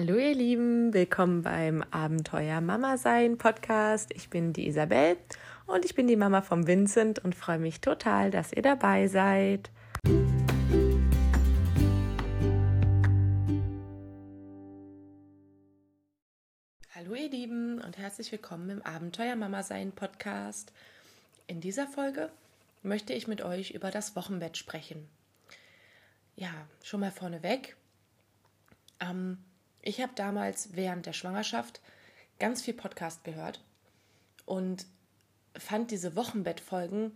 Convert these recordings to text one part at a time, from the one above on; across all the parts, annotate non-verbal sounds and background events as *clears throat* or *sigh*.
Hallo ihr Lieben, willkommen beim Abenteuer Mama sein Podcast. Ich bin die Isabel und ich bin die Mama vom Vincent und freue mich total, dass ihr dabei seid. Hallo ihr Lieben und herzlich willkommen im Abenteuer Mama sein Podcast. In dieser Folge möchte ich mit euch über das Wochenbett sprechen. Ja, schon mal vorneweg. Ähm, ich habe damals während der Schwangerschaft ganz viel Podcast gehört und fand diese Wochenbettfolgen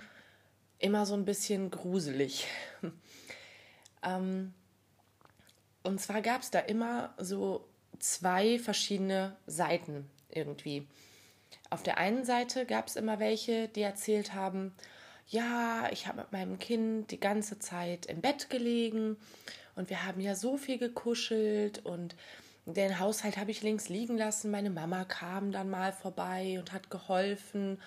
immer so ein bisschen gruselig. *laughs* ähm, und zwar gab es da immer so zwei verschiedene Seiten irgendwie. Auf der einen Seite gab es immer welche, die erzählt haben, ja, ich habe mit meinem Kind die ganze Zeit im Bett gelegen und wir haben ja so viel gekuschelt und den Haushalt habe ich links liegen lassen. Meine Mama kam dann mal vorbei und hat geholfen.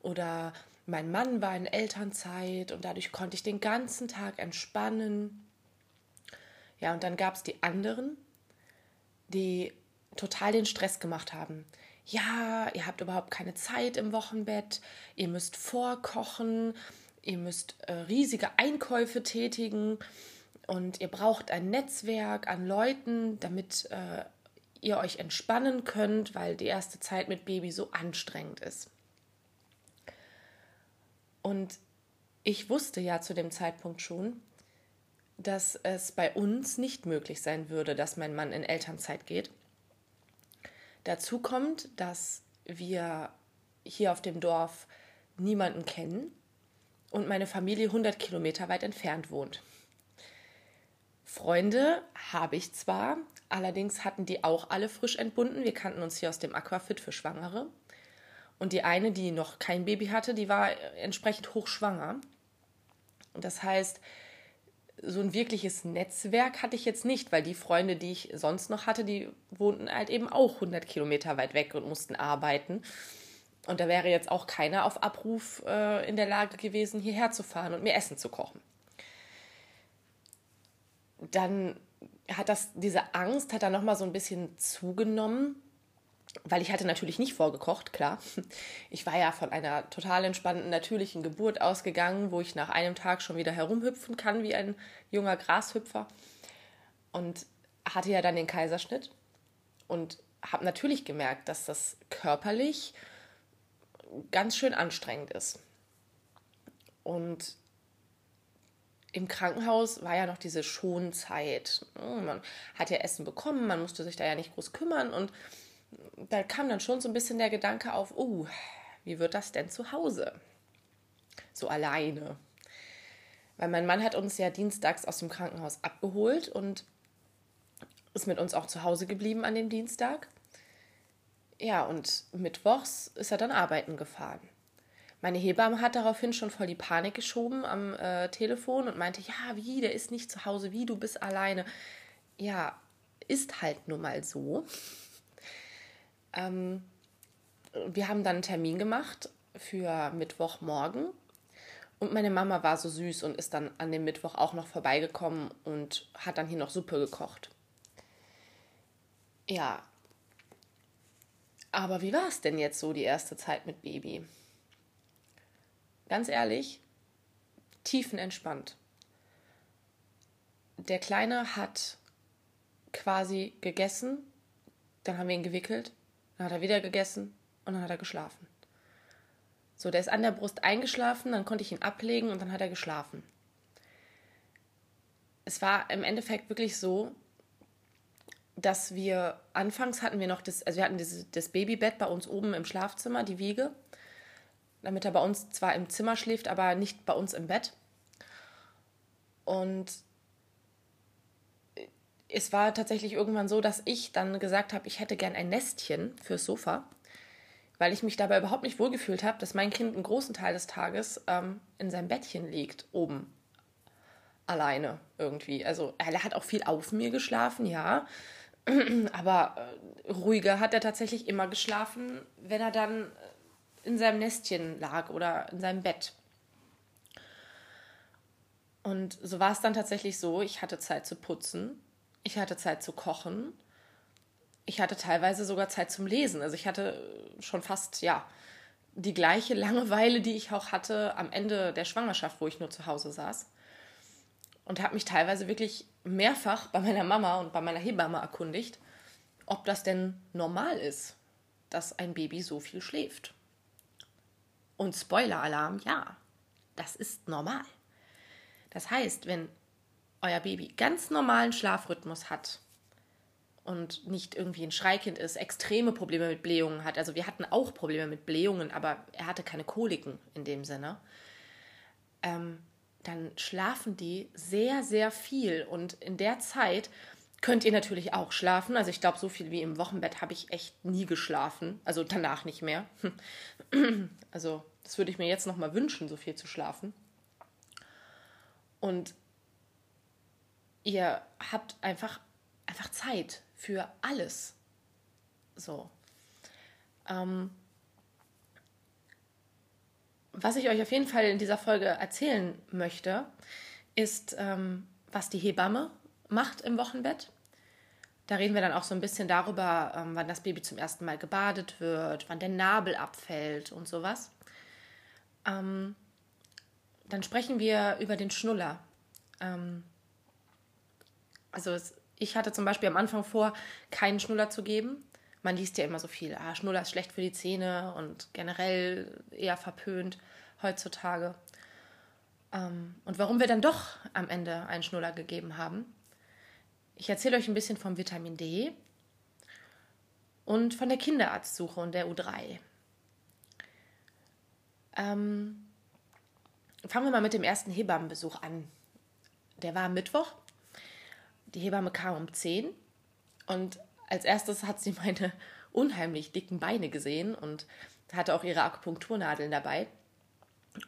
Oder mein Mann war in Elternzeit und dadurch konnte ich den ganzen Tag entspannen. Ja, und dann gab es die anderen, die total den Stress gemacht haben. Ja, ihr habt überhaupt keine Zeit im Wochenbett, ihr müsst vorkochen, ihr müsst äh, riesige Einkäufe tätigen und ihr braucht ein Netzwerk an Leuten, damit äh, ihr euch entspannen könnt, weil die erste Zeit mit Baby so anstrengend ist. Und ich wusste ja zu dem Zeitpunkt schon, dass es bei uns nicht möglich sein würde, dass mein Mann in Elternzeit geht. Dazu kommt, dass wir hier auf dem Dorf niemanden kennen und meine Familie 100 Kilometer weit entfernt wohnt. Freunde habe ich zwar, allerdings hatten die auch alle frisch entbunden. Wir kannten uns hier aus dem Aquafit für Schwangere. Und die eine, die noch kein Baby hatte, die war entsprechend hochschwanger. Und das heißt, so ein wirkliches Netzwerk hatte ich jetzt nicht, weil die Freunde, die ich sonst noch hatte, die wohnten halt eben auch 100 Kilometer weit weg und mussten arbeiten. Und da wäre jetzt auch keiner auf Abruf äh, in der Lage gewesen, hierher zu fahren und mir Essen zu kochen dann hat das, diese Angst hat dann nochmal so ein bisschen zugenommen, weil ich hatte natürlich nicht vorgekocht, klar. Ich war ja von einer total entspannten, natürlichen Geburt ausgegangen, wo ich nach einem Tag schon wieder herumhüpfen kann wie ein junger Grashüpfer. Und hatte ja dann den Kaiserschnitt und habe natürlich gemerkt, dass das körperlich ganz schön anstrengend ist. Und im Krankenhaus war ja noch diese Schonzeit. Hm, man hat ja Essen bekommen, man musste sich da ja nicht groß kümmern und da kam dann schon so ein bisschen der Gedanke auf, oh, wie wird das denn zu Hause? So alleine. Weil mein Mann hat uns ja dienstags aus dem Krankenhaus abgeholt und ist mit uns auch zu Hause geblieben an dem Dienstag. Ja, und mittwochs ist er dann arbeiten gefahren. Meine Hebamme hat daraufhin schon voll die Panik geschoben am äh, Telefon und meinte, ja, wie, der ist nicht zu Hause, wie, du bist alleine. Ja, ist halt nun mal so. Ähm, wir haben dann einen Termin gemacht für Mittwochmorgen und meine Mama war so süß und ist dann an dem Mittwoch auch noch vorbeigekommen und hat dann hier noch Suppe gekocht. Ja. Aber wie war es denn jetzt so die erste Zeit mit Baby? Ganz ehrlich, tiefenentspannt. Der Kleine hat quasi gegessen, dann haben wir ihn gewickelt, dann hat er wieder gegessen und dann hat er geschlafen. So, der ist an der Brust eingeschlafen, dann konnte ich ihn ablegen und dann hat er geschlafen. Es war im Endeffekt wirklich so, dass wir anfangs hatten wir noch das, also wir hatten das Babybett bei uns oben im Schlafzimmer, die Wiege damit er bei uns zwar im Zimmer schläft, aber nicht bei uns im Bett. Und es war tatsächlich irgendwann so, dass ich dann gesagt habe, ich hätte gern ein Nestchen fürs Sofa, weil ich mich dabei überhaupt nicht wohlgefühlt habe, dass mein Kind einen großen Teil des Tages ähm, in seinem Bettchen liegt, oben. Alleine irgendwie. Also er hat auch viel auf mir geschlafen, ja. *clears throat* Aber äh, ruhiger hat er tatsächlich immer geschlafen, wenn er dann in seinem Nestchen lag oder in seinem Bett. Und so war es dann tatsächlich so, ich hatte Zeit zu putzen, ich hatte Zeit zu kochen ich hatte teilweise sogar Zeit zum Lesen. Also ich hatte schon fast, ja, die gleiche Langeweile, die ich auch hatte am Ende der Schwangerschaft, wo ich nur zu Hause saß. Und habe mich teilweise wirklich mehrfach bei meiner Mama und bei meiner Hebamme erkundigt, ob das denn normal ist, dass ein Baby so viel schläft. Und Spoiler-Alarm, ja, das ist normal. Das heißt, wenn euer Baby ganz normalen Schlafrhythmus hat und nicht irgendwie ein Schreikind ist, extreme Probleme mit Blähungen hat, also wir hatten auch Probleme mit Blähungen, aber er hatte keine Koliken in dem Sinne, ähm, dann schlafen die sehr, sehr viel. Und in der Zeit könnt ihr natürlich auch schlafen. Also ich glaube, so viel wie im Wochenbett habe ich echt nie geschlafen. Also danach nicht mehr. *laughs* Also das würde ich mir jetzt noch mal wünschen, so viel zu schlafen. Und ihr habt einfach, einfach Zeit für alles. So. Ähm, was ich euch auf jeden Fall in dieser Folge erzählen möchte, ist, ähm, was die Hebamme macht im Wochenbett. Da reden wir dann auch so ein bisschen darüber, ähm, wann das Baby zum ersten Mal gebadet wird, wann der Nabel abfällt und sowas. Ähm, dann sprechen wir über den Schnuller. Ähm, also es, ich hatte zum Beispiel am Anfang vor, keinen Schnuller zu geben. Man liest ja immer so viel, ah, Schnuller ist schlecht für die Zähne und generell eher verpönt heutzutage. Ähm, und warum wir dann doch am Ende einen Schnuller gegeben haben. Ich erzähle euch ein bisschen vom Vitamin D und von der Kinderarztsuche und der U3. Ähm, fangen wir mal mit dem ersten Hebammenbesuch an. Der war am Mittwoch. Die Hebamme kam um 10 und als erstes hat sie meine *laughs* unheimlich dicken Beine gesehen und hatte auch ihre Akupunkturnadeln dabei.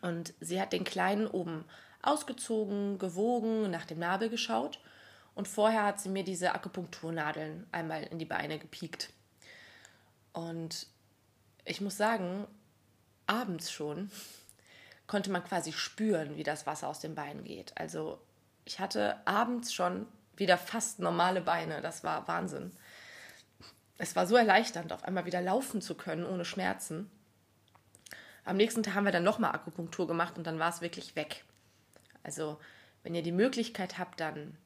Und sie hat den Kleinen oben ausgezogen, gewogen, nach dem Nabel geschaut. Und vorher hat sie mir diese Akupunkturnadeln einmal in die Beine gepiekt. Und ich muss sagen, abends schon konnte man quasi spüren, wie das Wasser aus den Beinen geht. Also ich hatte abends schon wieder fast normale Beine. Das war Wahnsinn. Es war so erleichternd, auf einmal wieder laufen zu können ohne Schmerzen. Am nächsten Tag haben wir dann nochmal Akupunktur gemacht und dann war es wirklich weg. Also, wenn ihr die Möglichkeit habt, dann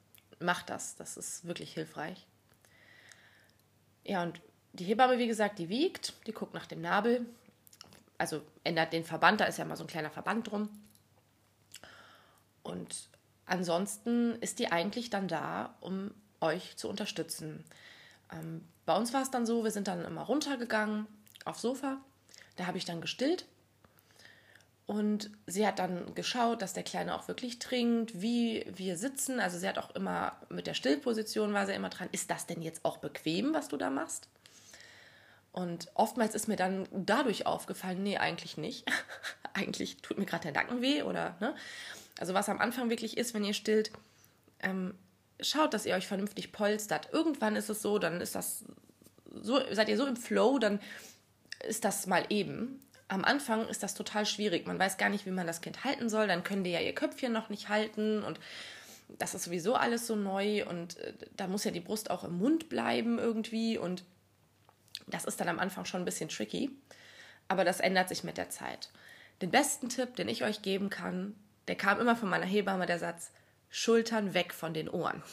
macht das. Das ist wirklich hilfreich. Ja, und die Hebamme, wie gesagt, die wiegt, die guckt nach dem Nabel. Also ändert den Verband, da ist ja mal so ein kleiner Verband drum. Und ansonsten ist die eigentlich dann da, um euch zu unterstützen. Ähm, bei uns war es dann so, wir sind dann immer runtergegangen aufs Sofa. Da habe ich dann gestillt und sie hat dann geschaut, dass der Kleine auch wirklich trinkt, wie wir sitzen. Also sie hat auch immer mit der Stillposition war sie immer dran. Ist das denn jetzt auch bequem, was du da machst? Und oftmals ist mir dann dadurch aufgefallen, nee, eigentlich nicht. *laughs* eigentlich tut mir gerade der Nacken weh oder, ne? Also was am Anfang wirklich ist, wenn ihr stillt, ähm, schaut, dass ihr euch vernünftig polstert. Irgendwann ist es so, dann ist das so, seid ihr so im Flow, dann ist das mal eben am Anfang ist das total schwierig. Man weiß gar nicht, wie man das Kind halten soll. Dann können die ja ihr Köpfchen noch nicht halten und das ist sowieso alles so neu und äh, da muss ja die Brust auch im Mund bleiben irgendwie und das ist dann am Anfang schon ein bisschen tricky. Aber das ändert sich mit der Zeit. Den besten Tipp, den ich euch geben kann, der kam immer von meiner Hebamme, der Satz, Schultern weg von den Ohren. *laughs*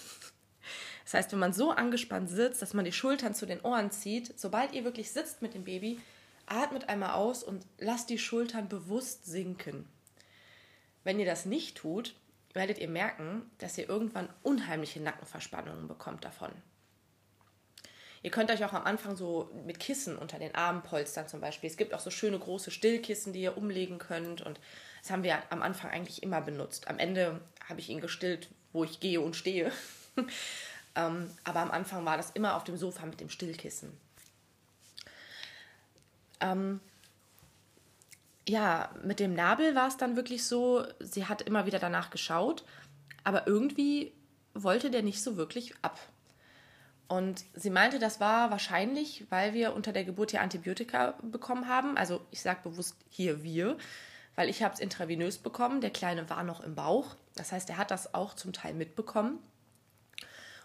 Das heißt, wenn man so angespannt sitzt, dass man die Schultern zu den Ohren zieht, sobald ihr wirklich sitzt mit dem Baby, atmet einmal aus und lasst die Schultern bewusst sinken. Wenn ihr das nicht tut, werdet ihr merken, dass ihr irgendwann unheimliche Nackenverspannungen bekommt davon. Ihr könnt euch auch am Anfang so mit Kissen unter den Armen polstern zum Beispiel. Es gibt auch so schöne große Stillkissen, die ihr umlegen könnt und das haben wir am Anfang eigentlich immer benutzt. Am Ende habe ich ihn gestillt, wo ich gehe und stehe. *laughs* ähm, aber am Anfang war das immer auf dem Sofa mit dem Stillkissen. Ähm, ja, mit dem Nabel war es dann wirklich so, sie hat immer wieder danach geschaut, aber irgendwie wollte der nicht so wirklich ab. Und sie meinte, das war wahrscheinlich, weil wir unter der Geburt ja Antibiotika bekommen haben. Also ich sage bewusst hier wir, weil ich habe es intravenös bekommen. Der Kleine war noch im Bauch. Das heißt, er hat das auch zum Teil mitbekommen.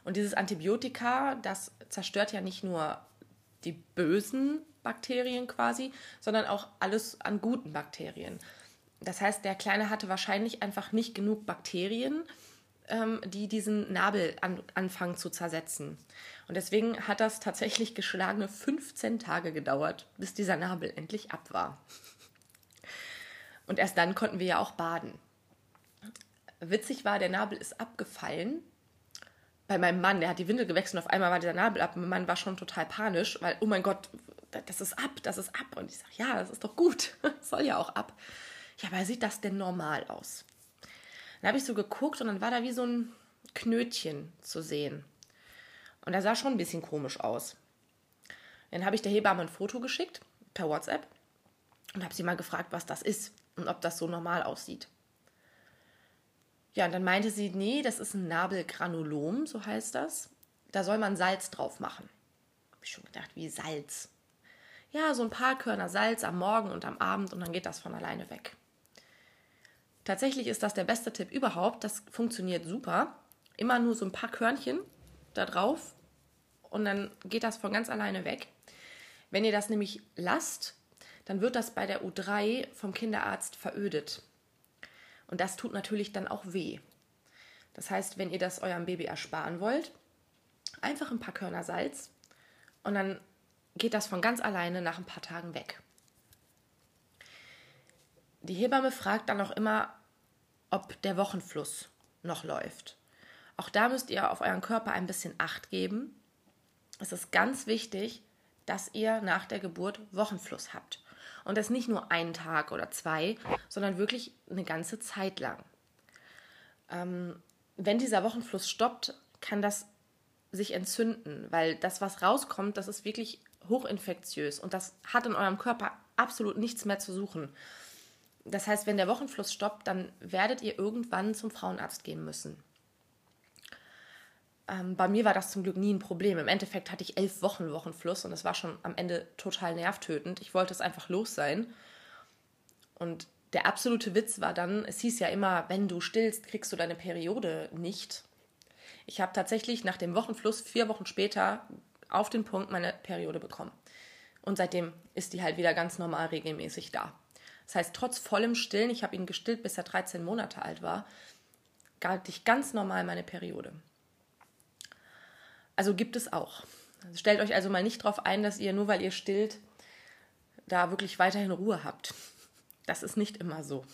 Und dieses Antibiotika, das zerstört ja nicht nur die bösen Bakterien quasi, sondern auch alles an guten Bakterien. Das heißt, der Kleine hatte wahrscheinlich einfach nicht genug Bakterien, ähm, die diesen Nabel an, anfangen zu zersetzen. Und deswegen hat das tatsächlich geschlagene 15 Tage gedauert, bis dieser Nabel endlich ab war. Und erst dann konnten wir ja auch baden. Witzig war, der Nabel ist abgefallen. Bei meinem Mann, der hat die Windel gewechselt und auf einmal war dieser Nabel ab. Mein Mann war schon total panisch, weil, oh mein Gott, das ist ab, das ist ab. Und ich sage, ja, das ist doch gut. *laughs* soll ja auch ab. Ja, aber sieht das denn normal aus? Dann habe ich so geguckt und dann war da wie so ein Knötchen zu sehen. Und er sah schon ein bisschen komisch aus. Dann habe ich der Hebamme ein Foto geschickt per WhatsApp und habe sie mal gefragt, was das ist und ob das so normal aussieht. Ja, und dann meinte sie, nee, das ist ein Nabelgranulom, so heißt das. Da soll man Salz drauf machen. Habe ich schon gedacht, wie Salz. Ja, so ein paar Körner Salz am Morgen und am Abend und dann geht das von alleine weg. Tatsächlich ist das der beste Tipp überhaupt. Das funktioniert super. Immer nur so ein paar Körnchen da drauf und dann geht das von ganz alleine weg. Wenn ihr das nämlich lasst, dann wird das bei der U3 vom Kinderarzt verödet. Und das tut natürlich dann auch weh. Das heißt, wenn ihr das eurem Baby ersparen wollt, einfach ein paar Körner Salz und dann geht das von ganz alleine nach ein paar Tagen weg. Die Hebamme fragt dann auch immer, ob der Wochenfluss noch läuft. Auch da müsst ihr auf euren Körper ein bisschen Acht geben. Es ist ganz wichtig, dass ihr nach der Geburt Wochenfluss habt. Und das nicht nur einen Tag oder zwei, sondern wirklich eine ganze Zeit lang. Ähm, wenn dieser Wochenfluss stoppt, kann das sich entzünden, weil das, was rauskommt, das ist wirklich hochinfektiös und das hat in eurem Körper absolut nichts mehr zu suchen. Das heißt, wenn der Wochenfluss stoppt, dann werdet ihr irgendwann zum Frauenarzt gehen müssen. Ähm, bei mir war das zum Glück nie ein Problem. Im Endeffekt hatte ich elf Wochen Wochenfluss und das war schon am Ende total nervtötend. Ich wollte es einfach los sein. Und der absolute Witz war dann, es hieß ja immer, wenn du stillst, kriegst du deine Periode nicht. Ich habe tatsächlich nach dem Wochenfluss vier Wochen später auf den Punkt meine Periode bekommen. Und seitdem ist die halt wieder ganz normal regelmäßig da. Das heißt, trotz vollem Stillen, ich habe ihn gestillt, bis er 13 Monate alt war, galt ich ganz normal meine Periode. Also gibt es auch. Stellt euch also mal nicht darauf ein, dass ihr nur weil ihr stillt, da wirklich weiterhin Ruhe habt. Das ist nicht immer so.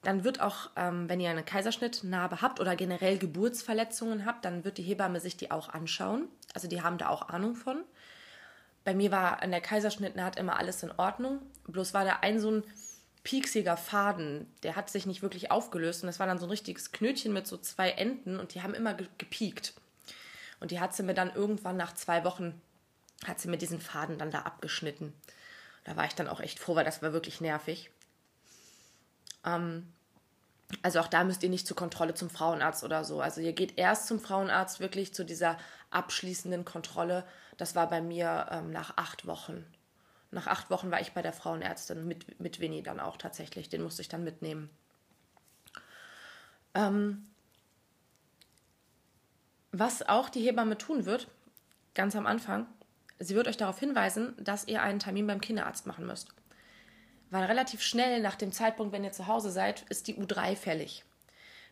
Dann wird auch, ähm, wenn ihr eine Kaiserschnittnarbe habt oder generell Geburtsverletzungen habt, dann wird die Hebamme sich die auch anschauen. Also die haben da auch Ahnung von. Bei mir war an der Kaiserschnittnaht immer alles in Ordnung. Bloß war da ein so ein pieksiger Faden, der hat sich nicht wirklich aufgelöst und das war dann so ein richtiges Knötchen mit so zwei Enden und die haben immer gepiekt. Und die hat sie mir dann irgendwann nach zwei Wochen, hat sie mir diesen Faden dann da abgeschnitten. Da war ich dann auch echt froh, weil das war wirklich nervig. Ähm, also auch da müsst ihr nicht zur Kontrolle zum Frauenarzt oder so. Also ihr geht erst zum Frauenarzt wirklich zu dieser abschließenden Kontrolle. Das war bei mir ähm, nach acht Wochen. Nach acht Wochen war ich bei der Frauenärztin mit, mit Winnie dann auch tatsächlich. Den musste ich dann mitnehmen. Ähm, was auch die Hebamme tun wird, ganz am Anfang, sie wird euch darauf hinweisen, dass ihr einen Termin beim Kinderarzt machen müsst weil relativ schnell nach dem Zeitpunkt, wenn ihr zu Hause seid, ist die U3 fällig.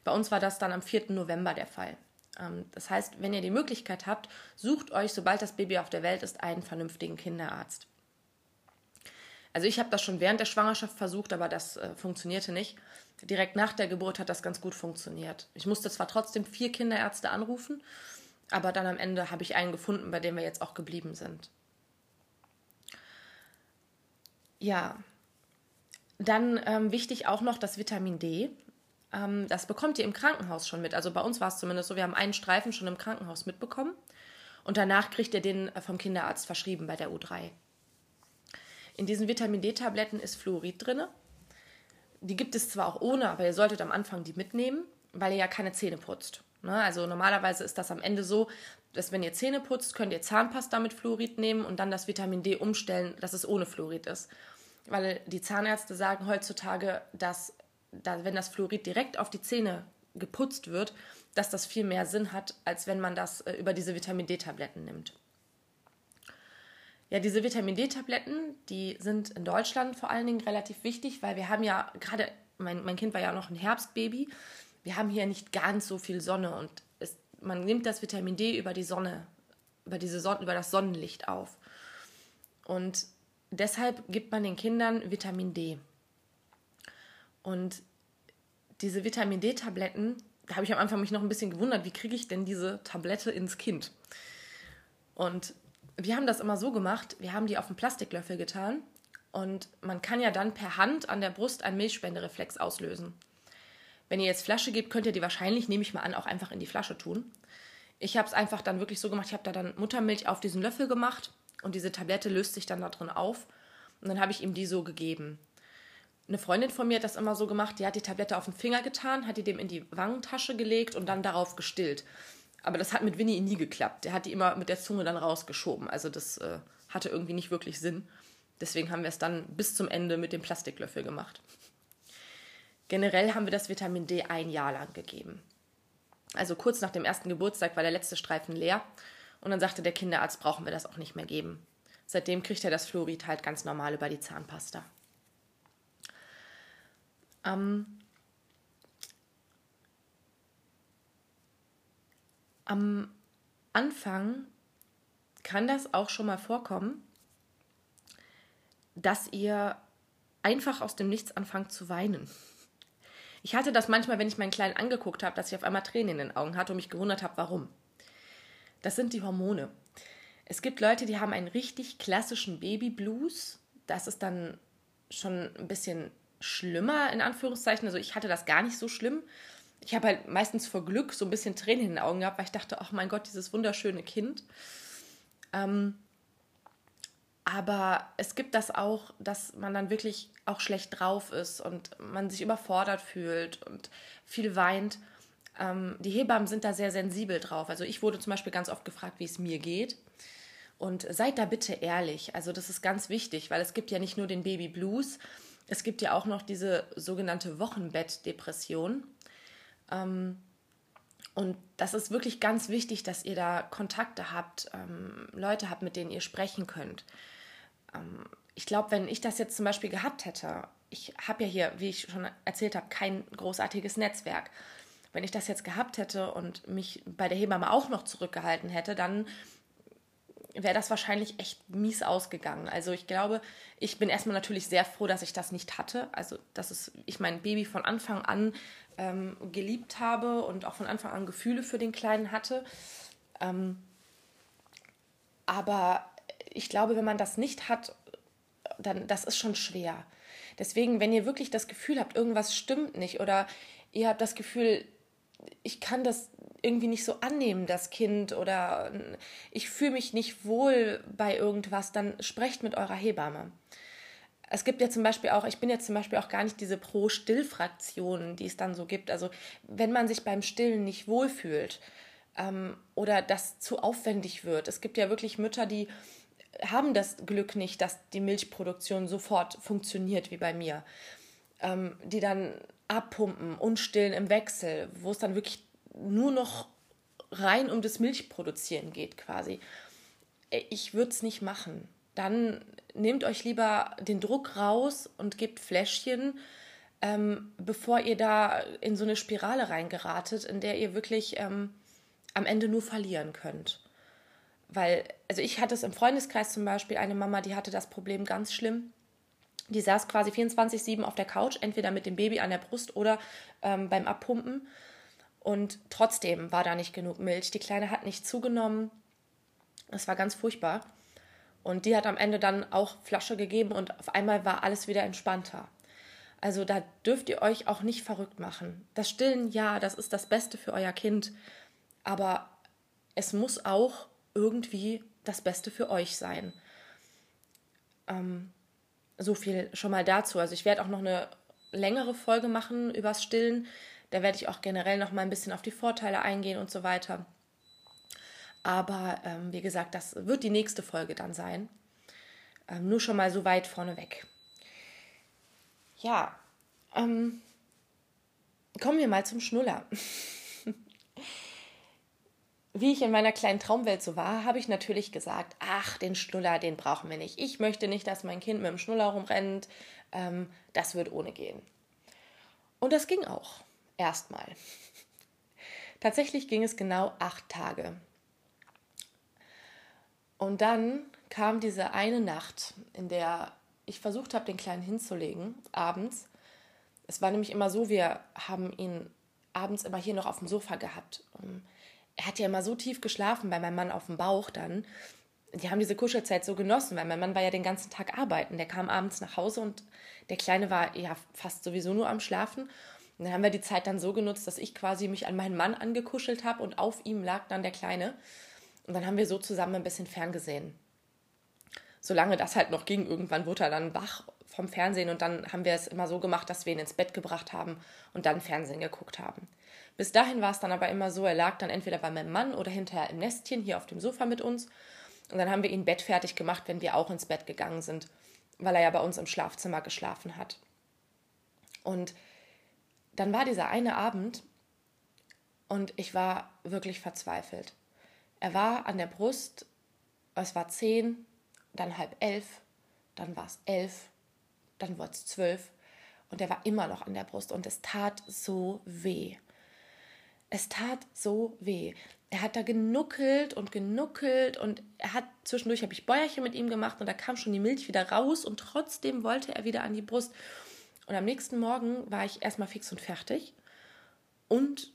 Bei uns war das dann am 4. November der Fall. Ähm, das heißt, wenn ihr die Möglichkeit habt, sucht euch, sobald das Baby auf der Welt ist, einen vernünftigen Kinderarzt. Also ich habe das schon während der Schwangerschaft versucht, aber das äh, funktionierte nicht. Direkt nach der Geburt hat das ganz gut funktioniert. Ich musste zwar trotzdem vier Kinderärzte anrufen, aber dann am Ende habe ich einen gefunden, bei dem wir jetzt auch geblieben sind. Ja, dann ähm, wichtig auch noch das Vitamin D. Ähm, das bekommt ihr im Krankenhaus schon mit. Also bei uns war es zumindest so, wir haben einen Streifen schon im Krankenhaus mitbekommen und danach kriegt ihr den äh, vom Kinderarzt verschrieben bei der U3. In diesen Vitamin D-Tabletten ist Fluorid drin. Die gibt es zwar auch ohne, aber ihr solltet am Anfang die mitnehmen, weil ihr ja keine Zähne putzt. Ne? Also normalerweise ist das am Ende so, dass wenn ihr Zähne putzt, könnt ihr Zahnpasta mit Fluorid nehmen und dann das Vitamin D umstellen, dass es ohne Fluorid ist weil die Zahnärzte sagen heutzutage, dass, dass wenn das Fluorid direkt auf die Zähne geputzt wird, dass das viel mehr Sinn hat, als wenn man das äh, über diese Vitamin D-Tabletten nimmt. Ja, diese Vitamin D-Tabletten, die sind in Deutschland vor allen Dingen relativ wichtig, weil wir haben ja gerade, mein, mein Kind war ja noch ein Herbstbaby, wir haben hier nicht ganz so viel Sonne und es, man nimmt das Vitamin D über die Sonne, über, diese Son über das Sonnenlicht auf. Und deshalb gibt man den Kindern Vitamin D. Und diese Vitamin D-Tabletten, da habe ich am Anfang mich noch ein bisschen gewundert, wie kriege ich denn diese Tablette ins Kind? Und wir haben das immer so gemacht, wir haben die auf einen Plastiklöffel getan und man kann ja dann per Hand an der Brust einen Milchspendereflex auslösen. Wenn ihr jetzt Flasche gebt, könnt ihr die wahrscheinlich, nehme ich mal an, auch einfach in die Flasche tun. Ich habe es einfach dann wirklich so gemacht, ich habe da dann Muttermilch auf diesen Löffel gemacht und diese Tablette löst sich dann da drin auf und dann habe ich ihm die so gegeben. Eine Freundin von mir hat das immer so gemacht, die hat die Tablette auf den Finger getan, hat die dem in die Wangentasche gelegt und dann darauf gestillt. Aber das hat mit Winnie nie geklappt. Der hat die immer mit der Zunge dann rausgeschoben. Also das äh, hatte irgendwie nicht wirklich Sinn. Deswegen haben wir es dann bis zum Ende mit dem Plastiklöffel gemacht. Generell haben wir das Vitamin D ein Jahr lang gegeben. Also kurz nach dem ersten Geburtstag war der letzte Streifen leer und dann sagte der Kinderarzt, brauchen wir das auch nicht mehr geben. Seitdem kriegt er das Fluorid halt ganz normal über die Zahnpasta. Ähm, am Anfang kann das auch schon mal vorkommen, dass ihr einfach aus dem Nichts anfangt zu weinen. Ich hatte das manchmal, wenn ich meinen Kleinen angeguckt habe, dass ich auf einmal Tränen in den Augen hatte und mich gewundert habe, warum. Das sind die Hormone. Es gibt Leute, die haben einen richtig klassischen Baby-Blues. Das ist dann schon ein bisschen schlimmer, in Anführungszeichen. Also ich hatte das gar nicht so schlimm. Ich habe halt meistens vor Glück so ein bisschen Tränen in den Augen gehabt, weil ich dachte, ach mein Gott, dieses wunderschöne Kind. Ähm, aber es gibt das auch, dass man dann wirklich auch schlecht drauf ist und man sich überfordert fühlt und viel weint. Ähm, die Hebammen sind da sehr sensibel drauf. Also ich wurde zum Beispiel ganz oft gefragt, wie es mir geht. Und seid da bitte ehrlich. Also das ist ganz wichtig, weil es gibt ja nicht nur den Baby Blues, es gibt ja auch noch diese sogenannte Wochenbettdepression. Ähm, und das ist wirklich ganz wichtig, dass ihr da Kontakte habt, ähm, Leute habt, mit denen ihr sprechen könnt. Ähm, ich glaube, wenn ich das jetzt zum Beispiel gehabt hätte, ich habe ja hier, wie ich schon erzählt habe, kein großartiges Netzwerk. Wenn ich das jetzt gehabt hätte und mich bei der Hebamme auch noch zurückgehalten hätte, dann wäre das wahrscheinlich echt mies ausgegangen. Also ich glaube, ich bin erstmal natürlich sehr froh, dass ich das nicht hatte. Also dass es, ich mein Baby von Anfang an ähm, geliebt habe und auch von Anfang an Gefühle für den Kleinen hatte. Ähm, aber ich glaube, wenn man das nicht hat, dann das ist schon schwer. Deswegen, wenn ihr wirklich das Gefühl habt, irgendwas stimmt nicht oder ihr habt das Gefühl, ich kann das irgendwie nicht so annehmen, das Kind, oder ich fühle mich nicht wohl bei irgendwas, dann sprecht mit eurer Hebamme. Es gibt ja zum Beispiel auch, ich bin jetzt zum Beispiel auch gar nicht diese Pro-Still-Fraktion, die es dann so gibt. Also wenn man sich beim Stillen nicht wohlfühlt ähm, oder das zu aufwendig wird. Es gibt ja wirklich Mütter, die haben das Glück nicht, dass die Milchproduktion sofort funktioniert wie bei mir. Ähm, die dann abpumpen und stillen im Wechsel, wo es dann wirklich nur noch rein um das Milchproduzieren geht quasi. Äh, ich würde es nicht machen. Dann nehmt euch lieber den Druck raus und gebt Fläschchen, ähm, bevor ihr da in so eine Spirale reingeratet, in der ihr wirklich ähm, am Ende nur verlieren könnt weil, also ich hatte es im Freundeskreis zum Beispiel, eine Mama, die hatte das Problem ganz schlimm. Die saß quasi 24-7 auf der Couch, entweder mit dem Baby an der Brust oder ähm, beim Abpumpen. Und trotzdem war da nicht genug Milch. Die Kleine hat nicht zugenommen. Es war ganz furchtbar. Und die hat am Ende dann auch Flasche gegeben und auf einmal war alles wieder entspannter. Also da dürft ihr euch auch nicht verrückt machen. Das Stillen, ja, das ist das Beste für euer Kind. Aber es muss auch irgendwie das Beste für euch sein. Ähm, so viel schon mal dazu. Also ich werde auch noch eine längere Folge machen übers Stillen. Da werde ich auch generell noch mal ein bisschen auf die Vorteile eingehen und so weiter. Aber ähm, wie gesagt, das wird die nächste Folge dann sein. Ähm, nur schon mal so weit vorneweg. Ja, ähm, kommen wir mal zum Schnuller. *laughs* Wie ich in meiner kleinen Traumwelt so war, habe ich natürlich gesagt, ach, den Schnuller, den brauchen wir nicht. Ich möchte nicht, dass mein Kind mit dem Schnuller rumrennt. Ähm, das wird ohne gehen. Und das ging auch. Erstmal. *laughs* Tatsächlich ging es genau acht Tage. Und dann kam diese eine Nacht, in der ich versucht habe, den Kleinen hinzulegen, abends. Es war nämlich immer so, wir haben ihn abends immer hier noch auf dem Sofa gehabt. Und er hat ja immer so tief geschlafen bei meinem Mann auf dem Bauch dann. Die haben diese Kuschelzeit so genossen, weil mein Mann war ja den ganzen Tag arbeiten. Der kam abends nach Hause und der Kleine war ja fast sowieso nur am Schlafen. Und dann haben wir die Zeit dann so genutzt, dass ich quasi mich an meinen Mann angekuschelt habe und auf ihm lag dann der Kleine. Und dann haben wir so zusammen ein bisschen ferngesehen. Solange das halt noch ging, irgendwann wurde er dann wach vom Fernsehen und dann haben wir es immer so gemacht, dass wir ihn ins Bett gebracht haben und dann Fernsehen geguckt haben. Bis dahin war es dann aber immer so, er lag dann entweder bei meinem Mann oder hinterher im Nestchen hier auf dem Sofa mit uns. Und dann haben wir ihn bettfertig gemacht, wenn wir auch ins Bett gegangen sind, weil er ja bei uns im Schlafzimmer geschlafen hat. Und dann war dieser eine Abend und ich war wirklich verzweifelt. Er war an der Brust, es war zehn, dann halb elf, dann war es elf, dann wurde es zwölf und er war immer noch an der Brust und es tat so weh. Es tat so weh. Er hat da genuckelt und genuckelt und er hat zwischendurch habe ich Bäuerchen mit ihm gemacht und da kam schon die Milch wieder raus und trotzdem wollte er wieder an die Brust. Und am nächsten Morgen war ich erstmal fix und fertig und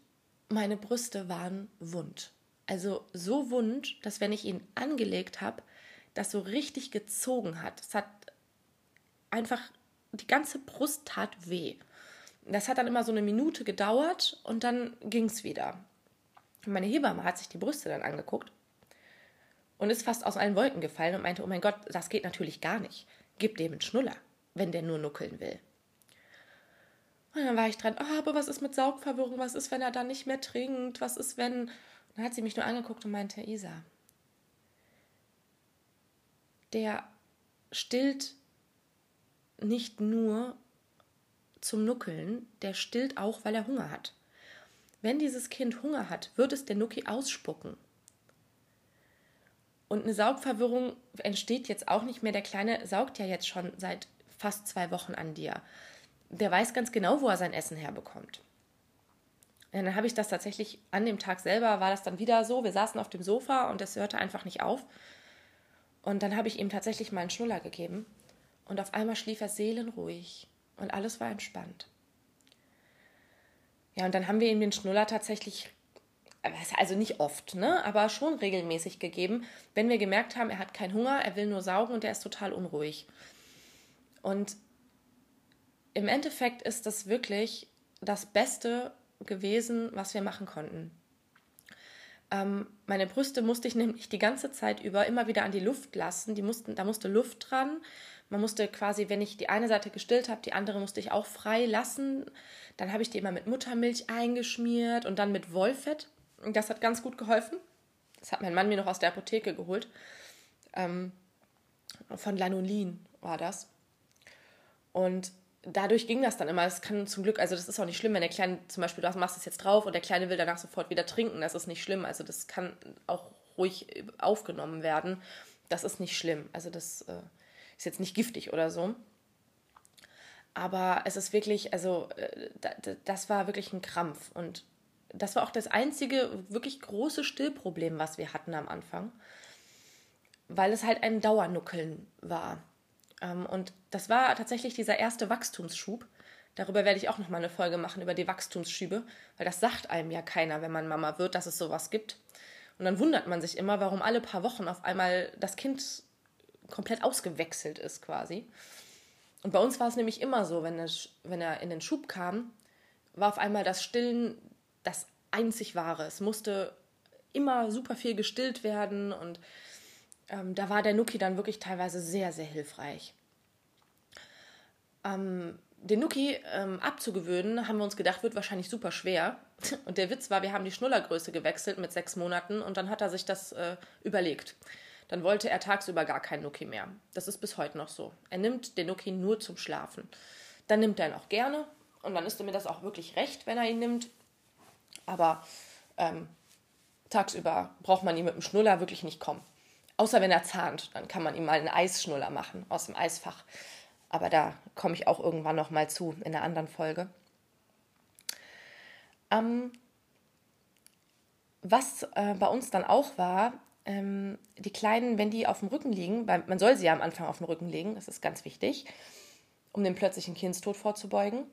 meine Brüste waren wund. Also so wund, dass wenn ich ihn angelegt habe, das so richtig gezogen hat. Es hat einfach die ganze Brust tat weh. Das hat dann immer so eine Minute gedauert und dann ging es wieder. meine Hebamme hat sich die Brüste dann angeguckt und ist fast aus allen Wolken gefallen und meinte, oh mein Gott, das geht natürlich gar nicht. Gib dem einen Schnuller, wenn der nur nuckeln will. Und dann war ich dran, oh, aber was ist mit Saugverwirrung? Was ist, wenn er dann nicht mehr trinkt? Was ist, wenn... Dann hat sie mich nur angeguckt und meinte, Isa, der stillt nicht nur zum Nuckeln, der stillt auch, weil er Hunger hat. Wenn dieses Kind Hunger hat, wird es der Nucki ausspucken. Und eine Saugverwirrung entsteht jetzt auch nicht mehr. Der Kleine saugt ja jetzt schon seit fast zwei Wochen an dir. Der weiß ganz genau, wo er sein Essen herbekommt. Und dann habe ich das tatsächlich an dem Tag selber, war das dann wieder so. Wir saßen auf dem Sofa und es hörte einfach nicht auf. Und dann habe ich ihm tatsächlich mal einen Schnuller gegeben. Und auf einmal schlief er seelenruhig und alles war entspannt. Ja, und dann haben wir ihm den Schnuller tatsächlich, also nicht oft, ne, aber schon regelmäßig gegeben, wenn wir gemerkt haben, er hat keinen Hunger, er will nur saugen und er ist total unruhig. Und im Endeffekt ist das wirklich das Beste gewesen, was wir machen konnten. Ähm, meine Brüste musste ich *laughs* nämlich die ganze Zeit über immer wieder an die Luft lassen. Die mussten, da musste Luft dran. Man musste quasi, wenn ich die eine Seite gestillt habe, die andere musste ich auch frei lassen. Dann habe ich die immer mit Muttermilch eingeschmiert und dann mit Wollfett. Das hat ganz gut geholfen. Das hat mein Mann mir noch aus der Apotheke geholt. Ähm, von Lanolin war das. Und dadurch ging das dann immer. Es kann zum Glück, also das ist auch nicht schlimm, wenn der Kleine zum Beispiel, du machst es jetzt drauf und der Kleine will danach sofort wieder trinken. Das ist nicht schlimm. Also das kann auch ruhig aufgenommen werden. Das ist nicht schlimm. Also das äh, ist jetzt nicht giftig oder so. Aber es ist wirklich, also äh, das war wirklich ein Krampf. Und das war auch das einzige wirklich große Stillproblem, was wir hatten am Anfang. Weil es halt ein Dauernuckeln war. Ähm, und das war tatsächlich dieser erste Wachstumsschub. Darüber werde ich auch nochmal eine Folge machen, über die Wachstumsschübe, weil das sagt einem ja keiner, wenn man Mama wird, dass es sowas gibt. Und dann wundert man sich immer, warum alle paar Wochen auf einmal das Kind komplett ausgewechselt ist quasi. Und bei uns war es nämlich immer so, wenn er, wenn er in den Schub kam, war auf einmal das Stillen das einzig Wahre. Es musste immer super viel gestillt werden und ähm, da war der Nuki dann wirklich teilweise sehr, sehr hilfreich. Ähm, den Nuki ähm, abzugewöhnen, haben wir uns gedacht, wird wahrscheinlich super schwer. *laughs* Und der Witz war, wir haben die Schnullergröße gewechselt mit sechs Monaten und dann hat er sich das äh, überlegt. Dann wollte er tagsüber gar keinen Nuki mehr. Das ist bis heute noch so. Er nimmt den Nuki nur zum Schlafen. Dann nimmt er ihn auch gerne Und dann ist mir das auch wirklich recht, wenn er ihn nimmt. Aber ähm, tagsüber braucht man ihn mit dem Schnuller wirklich nicht kommen. Außer wenn er zahnt, dann kann man ihm mal einen Eisschnuller machen aus dem Eisfach. Aber da komme ich auch irgendwann noch mal zu in einer anderen Folge. Ähm, was äh, bei uns dann auch war, ähm, die Kleinen, wenn die auf dem Rücken liegen, weil man soll sie ja am Anfang auf dem Rücken legen, das ist ganz wichtig, um dem plötzlichen Kindstod vorzubeugen.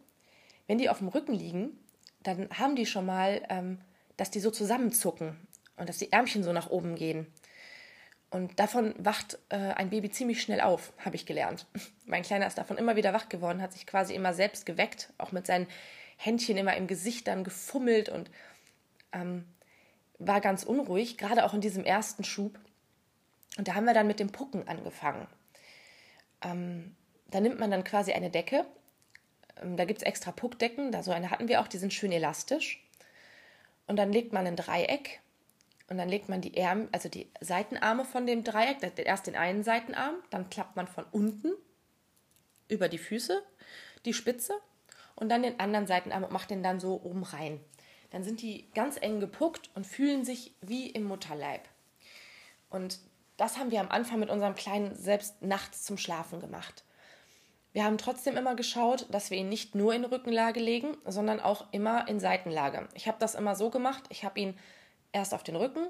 Wenn die auf dem Rücken liegen, dann haben die schon mal, ähm, dass die so zusammenzucken und dass die Ärmchen so nach oben gehen. Und davon wacht äh, ein Baby ziemlich schnell auf, habe ich gelernt. *laughs* Mein Kleiner ist davon immer wieder wach geworden, hat sich quasi immer selbst geweckt, auch mit seinen Händchen immer im Gesicht dann gefummelt und ähm, war ganz unruhig, gerade auch in diesem ersten Schub. Und da haben wir dann mit dem Pucken angefangen. Ähm, da nimmt man dann quasi eine Decke. Ähm, da gibt es extra Puckdecken, da so eine hatten wir auch, die sind schön elastisch. Und dann legt man ein Dreieck und dann legt man die Ärmel, also die Seitenarme von dem Dreieck, erst den einen Seitenarm, dann klappt man von unten über die Füße die Spitze und dann den anderen Seitenarm und macht den dann so oben rein dann sind die ganz eng gepuckt und fühlen sich wie im Mutterleib. Und das haben wir am Anfang mit unserem Kleinen selbst nachts zum Schlafen gemacht. Wir haben trotzdem immer geschaut, dass wir ihn nicht nur in Rückenlage legen, sondern auch immer in Seitenlage. Ich habe das immer so gemacht, ich habe ihn erst auf den Rücken,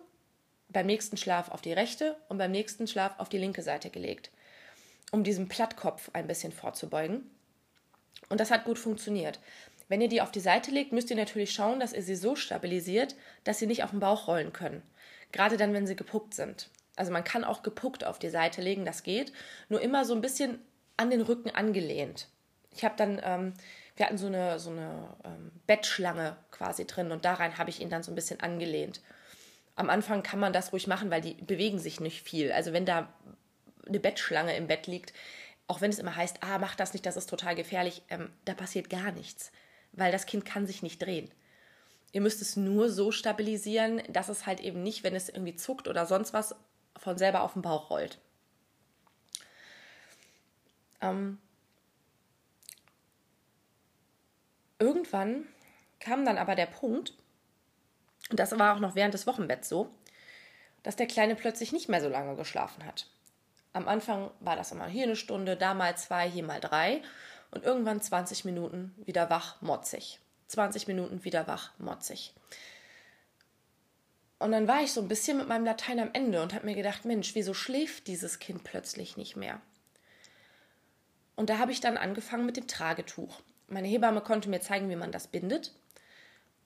beim nächsten Schlaf auf die rechte und beim nächsten Schlaf auf die linke Seite gelegt, um diesem Plattkopf ein bisschen vorzubeugen. Und das hat gut funktioniert. Wenn ihr die auf die Seite legt, müsst ihr natürlich schauen, dass ihr sie so stabilisiert, dass sie nicht auf den Bauch rollen können. Gerade dann, wenn sie gepuckt sind. Also man kann auch gepuckt auf die Seite legen, das geht. Nur immer so ein bisschen an den Rücken angelehnt. Ich habe dann, ähm, wir hatten so eine, so eine ähm, Bettschlange quasi drin und da rein habe ich ihn dann so ein bisschen angelehnt. Am Anfang kann man das ruhig machen, weil die bewegen sich nicht viel. Also wenn da eine Bettschlange im Bett liegt, auch wenn es immer heißt, ah, mach das nicht, das ist total gefährlich, ähm, da passiert gar nichts weil das Kind kann sich nicht drehen. Ihr müsst es nur so stabilisieren, dass es halt eben nicht, wenn es irgendwie zuckt oder sonst was, von selber auf den Bauch rollt. Ähm, irgendwann kam dann aber der Punkt, und das war auch noch während des Wochenbetts so, dass der Kleine plötzlich nicht mehr so lange geschlafen hat. Am Anfang war das immer hier eine Stunde, da mal zwei, hier mal drei und irgendwann 20 Minuten wieder wach, motzig. 20 Minuten wieder wach, motzig. Und dann war ich so ein bisschen mit meinem Latein am Ende und habe mir gedacht, Mensch, wieso schläft dieses Kind plötzlich nicht mehr? Und da habe ich dann angefangen mit dem Tragetuch. Meine Hebamme konnte mir zeigen, wie man das bindet.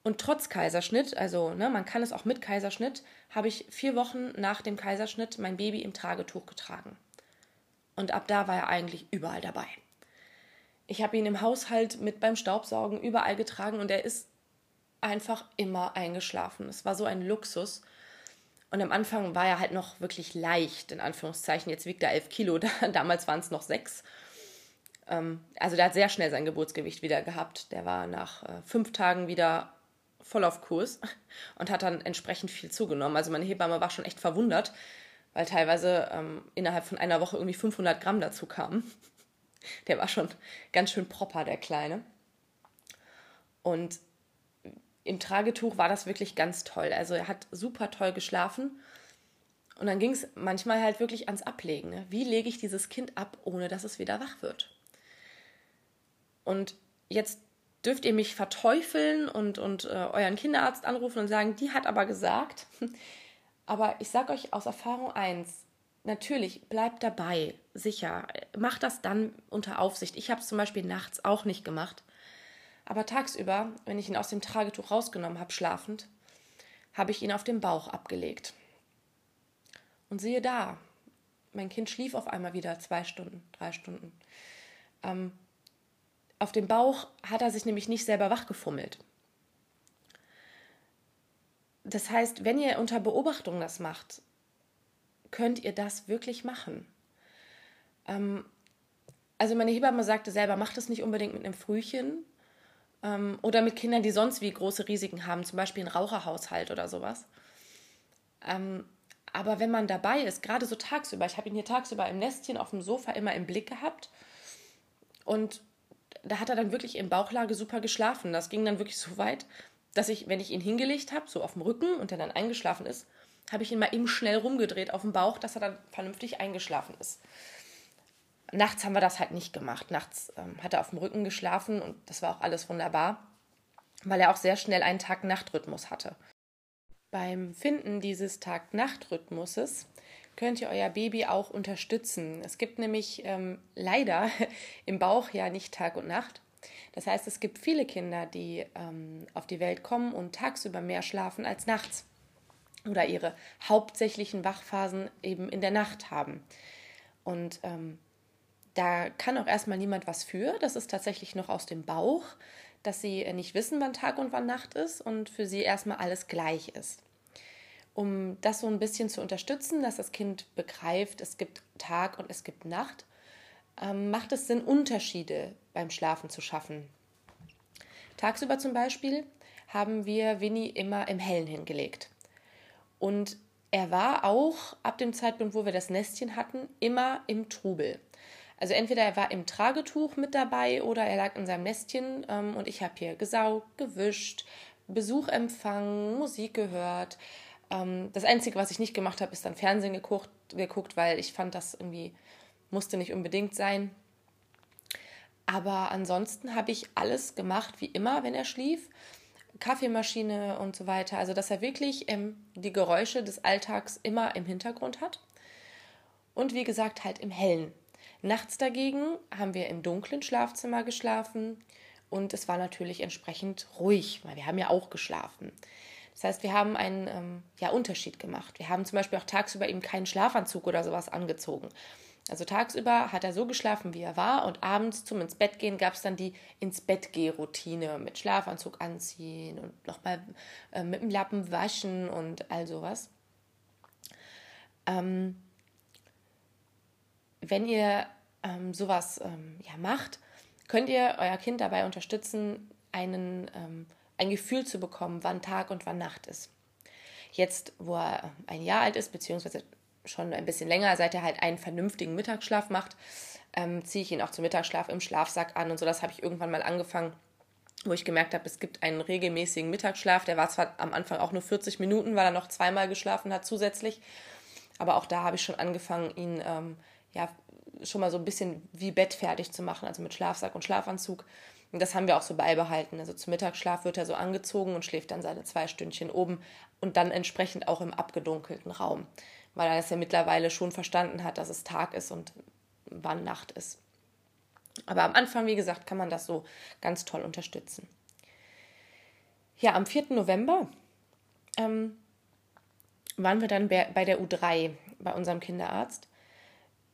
Und trotz Kaiserschnitt, also ne, man kann es auch mit Kaiserschnitt, habe ich vier Wochen nach dem Kaiserschnitt mein Baby im Tragetuch getragen. Und ab da war er eigentlich überall dabei. Ich habe ihn im Haushalt mit beim Staubsaugen überall getragen und er ist einfach immer eingeschlafen. Es war so ein Luxus. Und am Anfang war er halt noch wirklich leicht, in Anführungszeichen. Jetzt wiegt er elf Kilo, *laughs* damals waren es noch sechs. Ähm, also der hat sehr schnell sein Geburtsgewicht wieder gehabt. Der war nach äh, fünf Tagen wieder voll auf Kurs *laughs* und hat dann entsprechend viel zugenommen. Also meine Hebamme war schon echt verwundert, weil teilweise ähm, innerhalb von einer Woche irgendwie 500 Gramm dazu kamen. *laughs* Der war schon ganz schön proper, der Kleine. Und im Tragetuch war das wirklich ganz toll. Also er hat super toll geschlafen. Und dann ging es manchmal halt wirklich ans Ablegen. Ne? Wie lege ich dieses Kind ab, ohne dass es wieder wach wird? Und jetzt dürft ihr mich verteufeln und, und äh, euren Kinderarzt anrufen und sagen, die hat aber gesagt. *laughs* Aber ich sage euch aus Erfahrung eins, natürlich, bleibt dabei, sicher. Macht das dann unter Aufsicht. Ich habe es zum Beispiel nachts auch nicht gemacht. Aber tagsüber, wenn ich ihn aus dem Tragetuch rausgenommen habe, schlafend, habe ich ihn auf den Bauch abgelegt. Und siehe da, mein Kind schlief auf einmal wieder zwei Stunden, drei Stunden. Ähm, auf dem Bauch hat er sich nämlich nicht selber wachgefummelt. Das heißt, wenn ihr unter Beobachtung das macht, könnt ihr das wirklich machen? Ähm, also meine Hebamme sagte selber, macht es nicht unbedingt mit einem Frühchen ähm, oder mit Kindern, die sonst wie große Risiken haben, zum Beispiel ein Raucherhaushalt oder sowas. Ähm, aber wenn man dabei ist, gerade so tagsüber, ich habe ihn hier tagsüber im Nestchen auf dem Sofa immer im Blick gehabt und da hat er dann wirklich in Bauchlage super geschlafen. Das ging dann wirklich so weit, dass ich, wenn ich ihn hingelegt habe, so auf dem Rücken und er dann eingeschlafen ist, habe ich ihn mal eben schnell rumgedreht auf dem Bauch, dass er dann vernünftig eingeschlafen ist. Nachts haben wir das halt nicht gemacht. Nachts ähm, hat er auf dem Rücken geschlafen und das war auch alles wunderbar, weil er auch sehr schnell einen Tag-Nacht-Rhythmus hatte. Beim Finden dieses Tag-Nacht-Rhythmuses könnt ihr euer Baby auch unterstützen. Es gibt nämlich ähm, leider *laughs* im Bauch ja nicht Tag und Nacht. Das heißt, es gibt viele Kinder, die ähm, auf die Welt kommen und tagsüber mehr schlafen als nachts oder ihre hauptsächlichen Wachphasen eben in der Nacht haben. Und ähm, da kann auch erstmal niemand was für. Das ist tatsächlich noch aus dem Bauch, dass sie nicht wissen, wann Tag und wann Nacht ist und für sie erstmal alles gleich ist. Um das so ein bisschen zu unterstützen, dass das Kind begreift, es gibt Tag und es gibt Nacht, ähm, macht es Sinn, Unterschiede beim Schlafen zu schaffen. Tagsüber zum Beispiel haben wir Winnie immer im Hellen hingelegt. Und er war auch ab dem Zeitpunkt, wo wir das Nestchen hatten, immer im Trubel. Also entweder er war im Tragetuch mit dabei oder er lag in seinem Nestchen ähm, und ich habe hier gesaugt, gewischt, Besuch empfangen, Musik gehört. Ähm, das Einzige, was ich nicht gemacht habe, ist dann Fernsehen geguckt, geguckt, weil ich fand, das irgendwie musste nicht unbedingt sein. Aber ansonsten habe ich alles gemacht wie immer, wenn er schlief. Kaffeemaschine und so weiter. Also, dass er wirklich ähm, die Geräusche des Alltags immer im Hintergrund hat. Und wie gesagt, halt im Hellen. Nachts dagegen haben wir im dunklen Schlafzimmer geschlafen und es war natürlich entsprechend ruhig, weil wir haben ja auch geschlafen. Das heißt, wir haben einen ähm, ja, Unterschied gemacht. Wir haben zum Beispiel auch tagsüber eben keinen Schlafanzug oder sowas angezogen. Also tagsüber hat er so geschlafen, wie er war, und abends zum ins Bett gehen gab es dann die ins Bett geh Routine mit Schlafanzug anziehen und nochmal äh, mit dem Lappen waschen und all sowas. Ähm, wenn ihr ähm, sowas ähm, ja, macht, könnt ihr euer Kind dabei unterstützen, einen, ähm, ein Gefühl zu bekommen, wann Tag und wann Nacht ist. Jetzt, wo er ein Jahr alt ist, beziehungsweise schon ein bisschen länger, seit er halt einen vernünftigen Mittagsschlaf macht, ähm, ziehe ich ihn auch zum Mittagsschlaf im Schlafsack an und so. Das habe ich irgendwann mal angefangen, wo ich gemerkt habe, es gibt einen regelmäßigen Mittagsschlaf. Der war zwar am Anfang auch nur 40 Minuten, weil er noch zweimal geschlafen hat zusätzlich. Aber auch da habe ich schon angefangen, ihn ähm, ja schon mal so ein bisschen wie Bett fertig zu machen, also mit Schlafsack und Schlafanzug. Und das haben wir auch so beibehalten. Also zum Mittagsschlaf wird er so angezogen und schläft dann seine zwei Stündchen oben und dann entsprechend auch im abgedunkelten Raum weil er es ja mittlerweile schon verstanden hat, dass es Tag ist und wann Nacht ist. Aber am Anfang, wie gesagt, kann man das so ganz toll unterstützen. Ja, am 4. November ähm, waren wir dann bei der U3 bei unserem Kinderarzt.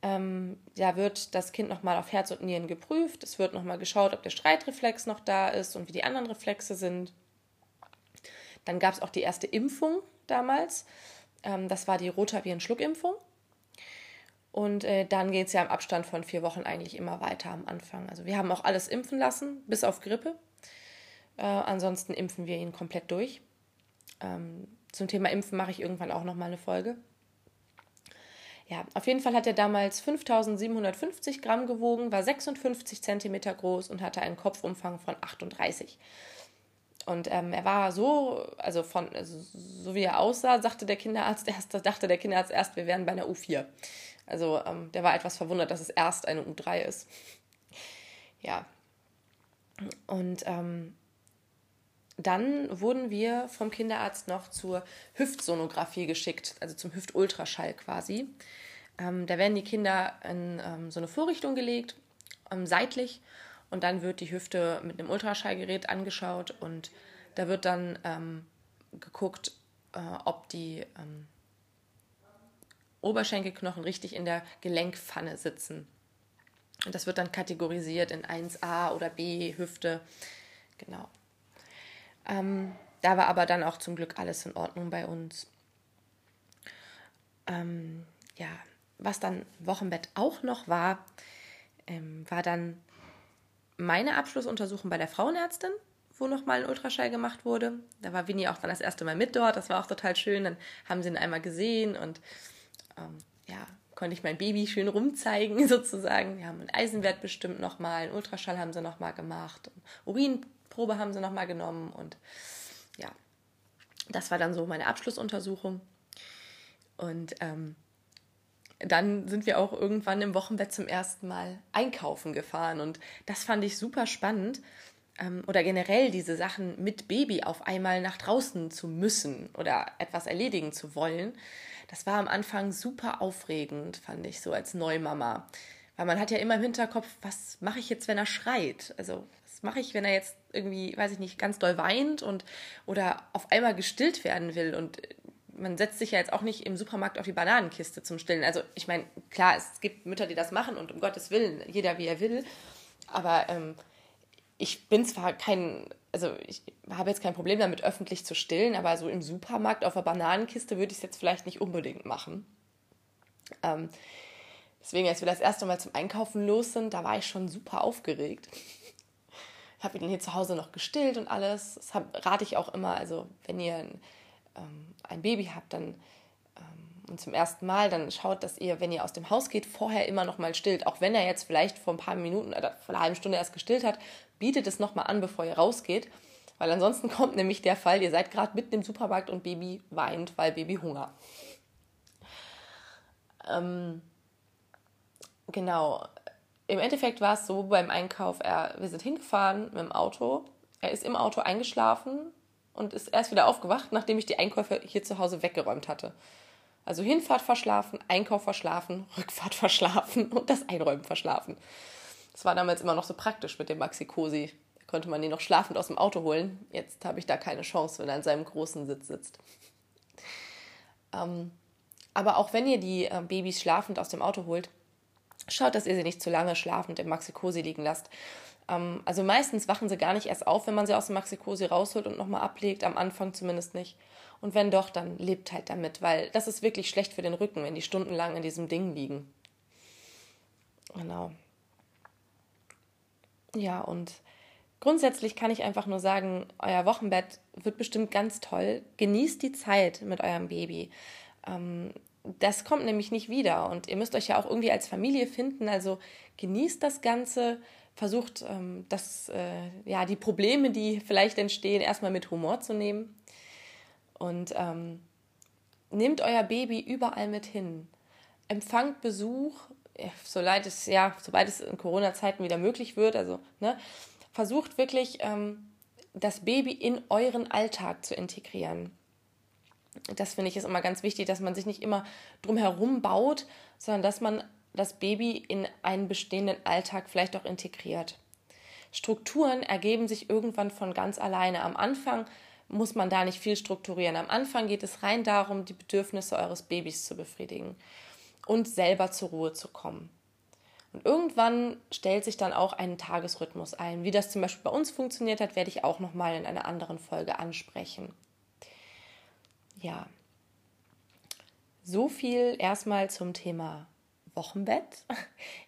Ähm, da wird das Kind nochmal auf Herz und Nieren geprüft. Es wird nochmal geschaut, ob der Streitreflex noch da ist und wie die anderen Reflexe sind. Dann gab es auch die erste Impfung damals. Ähm, das war die Rotaviren-Schluckimpfung. Und äh, dann geht es ja im Abstand von vier Wochen eigentlich immer weiter am Anfang. Also wir haben auch alles impfen lassen, bis auf Grippe. Äh, ansonsten impfen wir ihn komplett durch. Ähm, zum Thema Impfen mache ich irgendwann auch nochmal eine Folge. Ja, auf jeden Fall hat er damals 5750 Gramm gewogen, war 56 Zentimeter groß und hatte einen Kopfumfang von 38. Und ähm, er war so, also von, also so wie er aussah, sagte der Kinderarzt *laughs* erst, dachte der Kinderarzt erst, wir wären bei einer U4. Also ähm, der war etwas verwundert, dass es erst eine U3 ist. Ja. Und ähm, dann wurden wir vom Kinderarzt noch zur Hüftsonographie geschickt, also zum Hüftultraschall quasi. Ähm, da werden die Kinder in ähm, so eine Vorrichtung gelegt, ähm, seitlich und dann wird die Hüfte mit einem Ultraschallgerät angeschaut und da wird dann ähm, geguckt, äh, ob die ähm, Oberschenkelknochen richtig in der Gelenkpfanne sitzen. Und das wird dann kategorisiert in 1a oder b Hüfte. Genau. Ähm, da war aber dann auch zum Glück alles in Ordnung bei uns. Ähm, ja, was dann Wochenbett auch noch war, ähm, war dann meine Abschlussuntersuchung bei der Frauenärztin, wo nochmal ein Ultraschall gemacht wurde. Da war Winnie auch dann das erste Mal mit dort. Das war auch total schön. Dann haben sie ihn einmal gesehen und ähm, ja, konnte ich mein Baby schön rumzeigen *laughs* sozusagen. Wir haben einen Eisenwert bestimmt nochmal, einen Ultraschall haben sie nochmal gemacht, Urinprobe haben sie nochmal genommen und ja, das war dann so meine Abschlussuntersuchung. Und ähm, dann sind wir auch irgendwann im Wochenbett zum ersten Mal einkaufen gefahren. Und das fand ich super spannend. Ähm, oder generell diese Sachen mit Baby auf einmal nach draußen zu müssen oder etwas erledigen zu wollen. Das war am Anfang super aufregend, fand ich so als Neumama. Weil man hat ja immer im Hinterkopf, was mache ich jetzt, wenn er schreit? Also, was mache ich, wenn er jetzt irgendwie, weiß ich nicht, ganz doll weint und oder auf einmal gestillt werden will und man setzt sich ja jetzt auch nicht im Supermarkt auf die Bananenkiste zum Stillen. Also ich meine, klar, es gibt Mütter, die das machen und um Gottes Willen, jeder wie er will. Aber ähm, ich bin zwar kein, also ich habe jetzt kein Problem damit, öffentlich zu stillen, aber so im Supermarkt auf der Bananenkiste würde ich es jetzt vielleicht nicht unbedingt machen. Ähm, deswegen, als wir das erste Mal zum Einkaufen los sind, da war ich schon super aufgeregt. Habe ihn hier zu Hause noch gestillt und alles. Das hab, rate ich auch immer, also wenn ihr ein ähm, ein Baby habt, dann ähm, und zum ersten Mal, dann schaut, dass ihr, wenn ihr aus dem Haus geht, vorher immer noch mal stillt. Auch wenn er jetzt vielleicht vor ein paar Minuten oder vor einer halben Stunde erst gestillt hat, bietet es noch mal an, bevor ihr rausgeht. Weil ansonsten *laughs* kommt nämlich der Fall, ihr seid gerade mitten im Supermarkt und Baby weint, weil Baby Hunger. Ähm, genau. Im Endeffekt war es so beim Einkauf, er, wir sind hingefahren mit dem Auto. Er ist im Auto eingeschlafen, und ist erst wieder aufgewacht, nachdem ich die Einkäufe hier zu Hause weggeräumt hatte. Also Hinfahrt verschlafen, Einkauf verschlafen, Rückfahrt *laughs* verschlafen und das Einräumen verschlafen. Das war damals immer noch so praktisch mit dem Maxi Cosi. Da konnte man ihn noch schlafend aus dem Auto holen. Jetzt habe ich da keine Chance, wenn er in seinem großen Sitz sitzt. Ähm, aber auch wenn ihr die äh, Babys schlafend aus dem Auto holt, schaut, dass ihr sie nicht zu lange schlafend im Maxi Cosi liegen lasst. Ähm, also meistens wachen sie gar nicht erst auf, wenn man sie aus dem Maxikosi rausholt und nochmal ablegt, am Anfang zumindest nicht. Und wenn doch, dann lebt halt damit, weil das ist wirklich schlecht für den Rücken, wenn die stundenlang in diesem Ding liegen. Genau. Ja, und grundsätzlich kann ich einfach nur sagen, euer Wochenbett wird bestimmt ganz toll. Genießt die Zeit mit eurem Baby. Ähm, das kommt nämlich nicht wieder und ihr müsst euch ja auch irgendwie als Familie finden. Also genießt das Ganze, versucht, ähm, das, äh, ja, die Probleme, die vielleicht entstehen, erstmal mit Humor zu nehmen. Und ähm, nehmt euer Baby überall mit hin. Empfangt Besuch, soweit es, ja, sobald es in Corona-Zeiten wieder möglich wird. Also, ne, versucht wirklich, ähm, das Baby in euren Alltag zu integrieren. Das finde ich ist immer ganz wichtig, dass man sich nicht immer drumherum baut, sondern dass man das Baby in einen bestehenden Alltag vielleicht auch integriert. Strukturen ergeben sich irgendwann von ganz alleine. Am Anfang muss man da nicht viel strukturieren. Am Anfang geht es rein darum, die Bedürfnisse eures Babys zu befriedigen und selber zur Ruhe zu kommen. Und irgendwann stellt sich dann auch ein Tagesrhythmus ein. Wie das zum Beispiel bei uns funktioniert hat, werde ich auch nochmal in einer anderen Folge ansprechen. Ja, so viel erstmal zum Thema Wochenbett.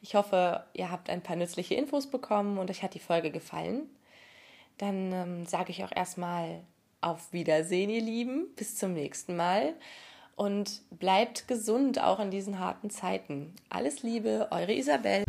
Ich hoffe, ihr habt ein paar nützliche Infos bekommen und euch hat die Folge gefallen. Dann ähm, sage ich auch erstmal auf Wiedersehen, ihr Lieben. Bis zum nächsten Mal. Und bleibt gesund auch in diesen harten Zeiten. Alles Liebe, eure Isabel.